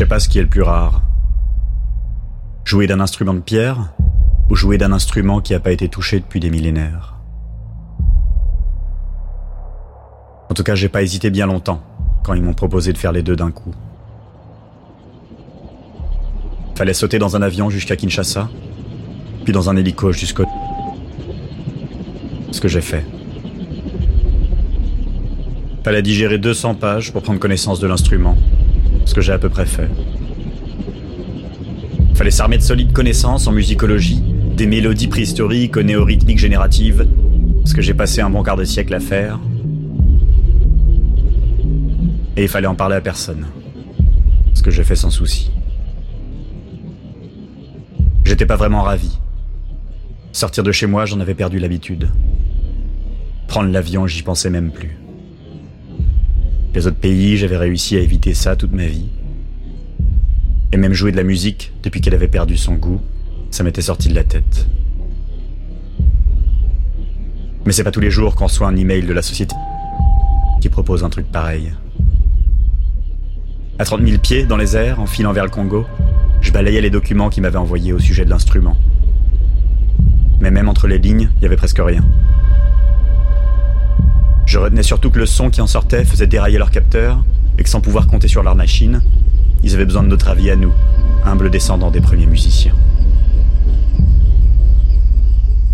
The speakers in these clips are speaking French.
sais pas ce qui est le plus rare. Jouer d'un instrument de pierre ou jouer d'un instrument qui n'a pas été touché depuis des millénaires. En tout cas, j'ai pas hésité bien longtemps quand ils m'ont proposé de faire les deux d'un coup. Fallait sauter dans un avion jusqu'à Kinshasa, puis dans un hélico jusqu'au... Ce que j'ai fait. Fallait digérer 200 pages pour prendre connaissance de l'instrument, ce que j'ai à peu près fait. Fallait s'armer de solides connaissances en musicologie, des mélodies préhistoriques aux néorythmiques génératives, ce que j'ai passé un bon quart de siècle à faire. Et il fallait en parler à personne, ce que j'ai fait sans souci. J'étais pas vraiment ravi. Sortir de chez moi, j'en avais perdu l'habitude. Prendre l'avion, j'y pensais même plus. Les autres pays, j'avais réussi à éviter ça toute ma vie. Et même jouer de la musique, depuis qu'elle avait perdu son goût, ça m'était sorti de la tête. Mais c'est pas tous les jours qu'on reçoit un email de la société qui propose un truc pareil. À 30 000 pieds dans les airs, en filant vers le Congo, je balayais les documents qu'ils m'avaient envoyés au sujet de l'instrument. Mais même entre les lignes, il y avait presque rien. Je retenais surtout que le son qui en sortait faisait dérailler leur capteur et que sans pouvoir compter sur leur machine, ils avaient besoin de notre avis à nous, humbles descendants des premiers musiciens.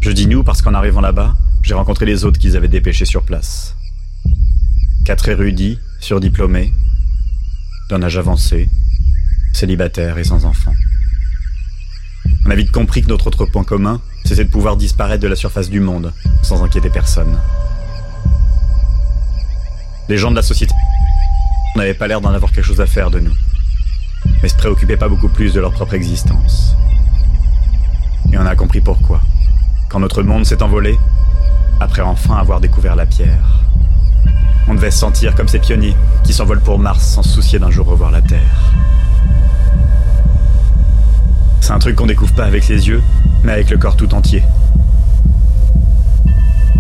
Je dis nous parce qu'en arrivant là-bas, j'ai rencontré les autres qu'ils avaient dépêchés sur place. Quatre érudits, surdiplômés, d'un âge avancé, célibataires et sans enfants. On a vite compris que notre autre point commun, c'était de pouvoir disparaître de la surface du monde, sans inquiéter personne. Les gens de la société n'avaient pas l'air d'en avoir quelque chose à faire de nous, mais se préoccupaient pas beaucoup plus de leur propre existence. Et on a compris pourquoi. Quand notre monde s'est envolé, après enfin avoir découvert la pierre. On devait se sentir comme ces pionniers qui s'envolent pour Mars sans se soucier d'un jour revoir la Terre. C'est un truc qu'on découvre pas avec les yeux, mais avec le corps tout entier.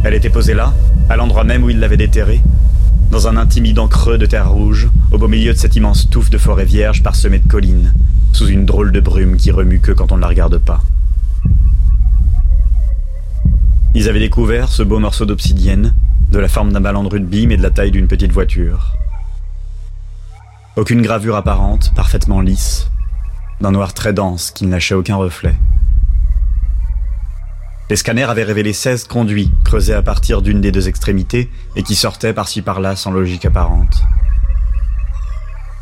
Elle était posée là, à l'endroit même où il l'avait déterrée, dans un intimidant creux de terre rouge, au beau milieu de cette immense touffe de forêt vierge parsemée de collines, sous une drôle de brume qui remue que quand on ne la regarde pas. Ils avaient découvert ce beau morceau d'obsidienne, de la forme d'un ballon de rugby mais de la taille d'une petite voiture. Aucune gravure apparente, parfaitement lisse, d'un noir très dense qui ne lâchait aucun reflet. Les scanners avaient révélé 16 conduits creusés à partir d'une des deux extrémités et qui sortaient par-ci par-là sans logique apparente.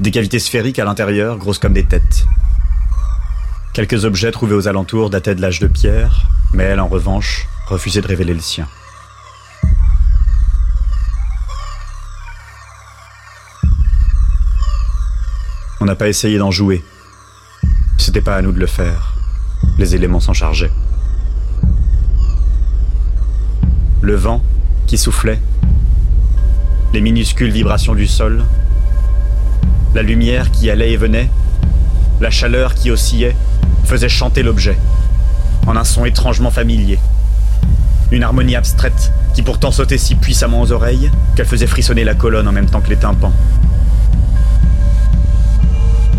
Des cavités sphériques à l'intérieur, grosses comme des têtes. Quelques objets trouvés aux alentours dataient de l'âge de pierre, mais elle, en revanche, refusait de révéler le sien. On n'a pas essayé d'en jouer. C'était pas à nous de le faire. Les éléments s'en chargeaient. Le vent qui soufflait, les minuscules vibrations du sol, la lumière qui allait et venait, la chaleur qui oscillait, faisaient chanter l'objet, en un son étrangement familier. Une harmonie abstraite qui pourtant sautait si puissamment aux oreilles qu'elle faisait frissonner la colonne en même temps que les tympans.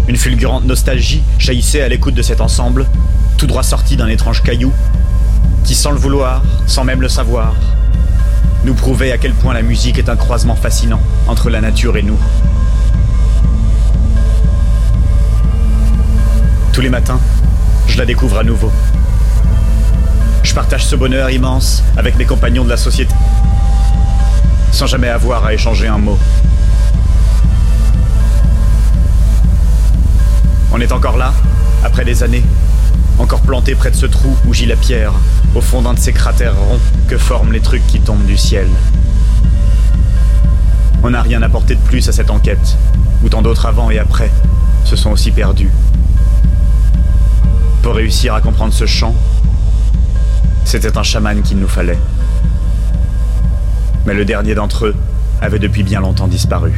Une fulgurante nostalgie jaillissait à l'écoute de cet ensemble, tout droit sorti d'un étrange caillou, qui sans le vouloir, sans même le savoir, nous prouvait à quel point la musique est un croisement fascinant entre la nature et nous. Tous les matins, je la découvre à nouveau. Je partage ce bonheur immense avec mes compagnons de la société, sans jamais avoir à échanger un mot. On est encore là, après des années, encore planté près de ce trou où gît la pierre, au fond d'un de ces cratères ronds que forment les trucs qui tombent du ciel. On n'a rien apporté de plus à cette enquête, où tant d'autres avant et après se sont aussi perdus. Pour réussir à comprendre ce chant, c'était un chaman qu'il nous fallait. Mais le dernier d'entre eux avait depuis bien longtemps disparu.